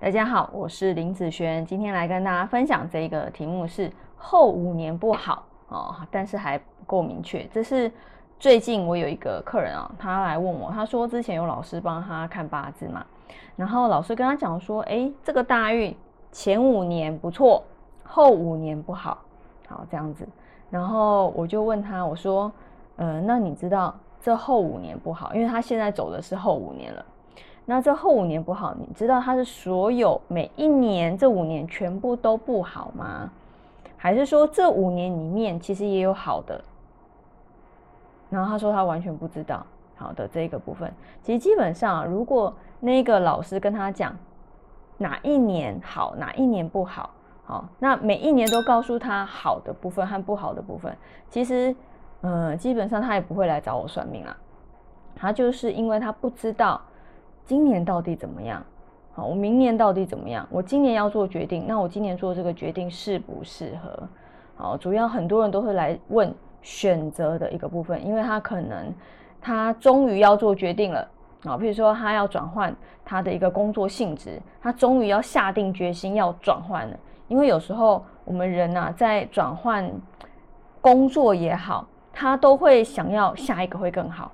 大家好，我是林子轩，今天来跟大家分享这个题目是后五年不好哦，但是还不够明确。这是最近我有一个客人啊，他来问我，他说之前有老师帮他看八字嘛，然后老师跟他讲说，哎，这个大运前五年不错，后五年不好，好这样子。然后我就问他，我说，呃，那你知道这后五年不好，因为他现在走的是后五年了。那这后五年不好，你知道他是所有每一年这五年全部都不好吗？还是说这五年里面其实也有好的？然后他说他完全不知道。好的，这个部分其实基本上，如果那个老师跟他讲哪一年好，哪一年不好，好，那每一年都告诉他好的部分和不好的部分，其实，嗯，基本上他也不会来找我算命啊。他就是因为他不知道。今年到底怎么样？好，我明年到底怎么样？我今年要做决定，那我今年做这个决定适不适合？好，主要很多人都会来问选择的一个部分，因为他可能他终于要做决定了啊，比如说他要转换他的一个工作性质，他终于要下定决心要转换了。因为有时候我们人呐，在转换工作也好，他都会想要下一个会更好。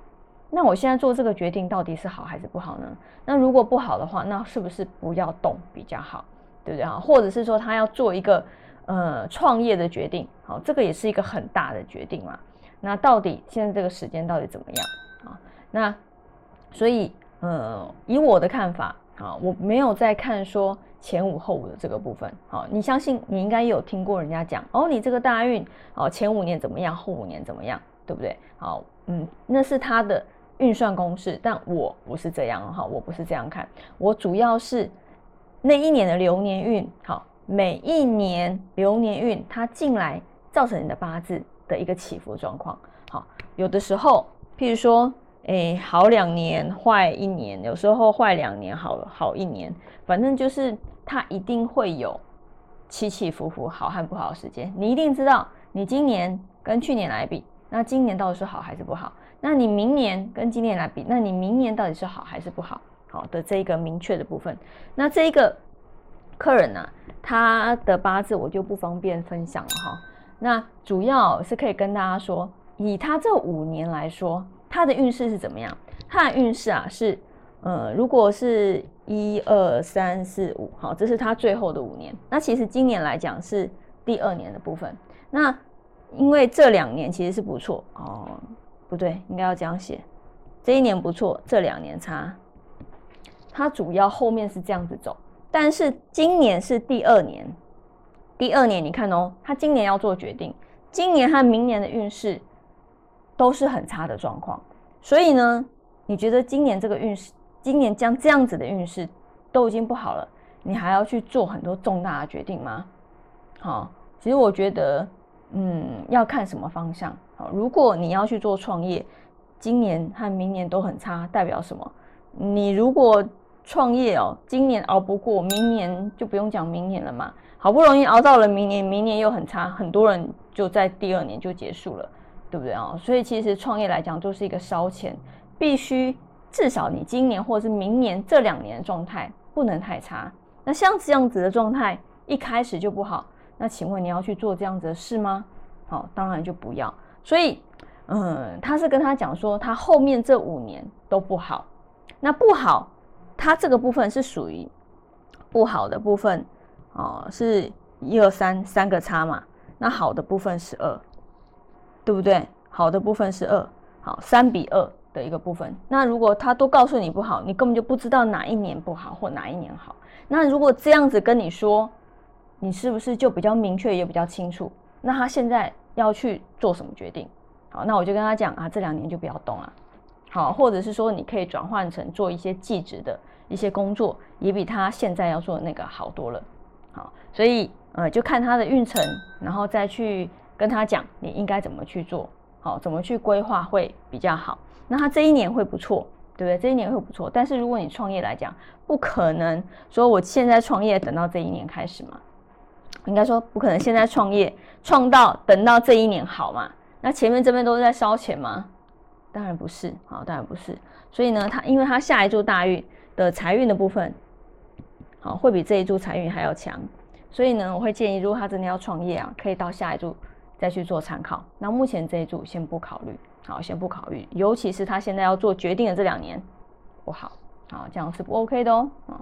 那我现在做这个决定到底是好还是不好呢？那如果不好的话，那是不是不要动比较好，对不对啊？或者是说他要做一个呃创业的决定，好，这个也是一个很大的决定嘛。那到底现在这个时间到底怎么样啊？那所以呃，以我的看法啊，我没有在看说前五后五的这个部分。好，你相信你应该有听过人家讲哦，你这个大运哦，前五年怎么样，后五年怎么样，对不对？好，嗯，那是他的。运算公式，但我不是这样哈，我不是这样看，我主要是那一年的流年运，好，每一年流年运它进来造成你的八字的一个起伏状况，好，有的时候，譬如说，哎，好两年，坏一年，有时候坏两年，好好一年，反正就是它一定会有起起伏伏，好和不好的时间，你一定知道，你今年跟去年来比，那今年到底是好还是不好？那你明年跟今年来比，那你明年到底是好还是不好？好的这一个明确的部分，那这一个客人呢，他的八字我就不方便分享了哈。那主要是可以跟大家说，以他这五年来说，他的运势是怎么样？他的运势啊是，呃，如果是一二三四五，好，这是他最后的五年。那其实今年来讲是第二年的部分。那因为这两年其实是不错哦。不对，应该要这样写。这一年不错，这两年差。它主要后面是这样子走，但是今年是第二年。第二年你看哦，他今年要做决定，今年和明年的运势都是很差的状况。所以呢，你觉得今年这个运势，今年将这样子的运势都已经不好了，你还要去做很多重大的决定吗？好，其实我觉得。嗯，要看什么方向好。如果你要去做创业，今年和明年都很差，代表什么？你如果创业哦，今年熬不过，明年就不用讲明年了嘛。好不容易熬到了明年，明年又很差，很多人就在第二年就结束了，对不对啊？所以其实创业来讲，就是一个烧钱，必须至少你今年或者是明年这两年的状态不能太差。那像这样子的状态，一开始就不好。那请问你要去做这样子的事吗？好，当然就不要。所以，嗯，他是跟他讲说，他后面这五年都不好。那不好，他这个部分是属于不好的部分哦，是一二三三个差嘛？那好的部分是二，对不对？好的部分是二，好，三比二的一个部分。那如果他都告诉你不好，你根本就不知道哪一年不好或哪一年好。那如果这样子跟你说，你是不是就比较明确也比较清楚？那他现在要去做什么决定？好，那我就跟他讲啊，这两年就不要动啊。好，或者是说你可以转换成做一些技职的一些工作，也比他现在要做的那个好多了。好，所以呃，就看他的运程，然后再去跟他讲你应该怎么去做，好，怎么去规划会比较好。那他这一年会不错。对不对？这一年会不错，但是如果你创业来讲，不可能说我现在创业等到这一年开始嘛。应该说不可能，现在创业创到等到这一年好嘛？那前面这边都是在烧钱吗？当然不是，好，当然不是。所以呢，他因为他下一柱大运的财运的部分，好，会比这一注财运还要强。所以呢，我会建议，如果他真的要创业啊，可以到下一注再去做参考。那目前这一注先不考虑，好，先不考虑。尤其是他现在要做决定的这两年不好，好，这样是不 OK 的哦。啊，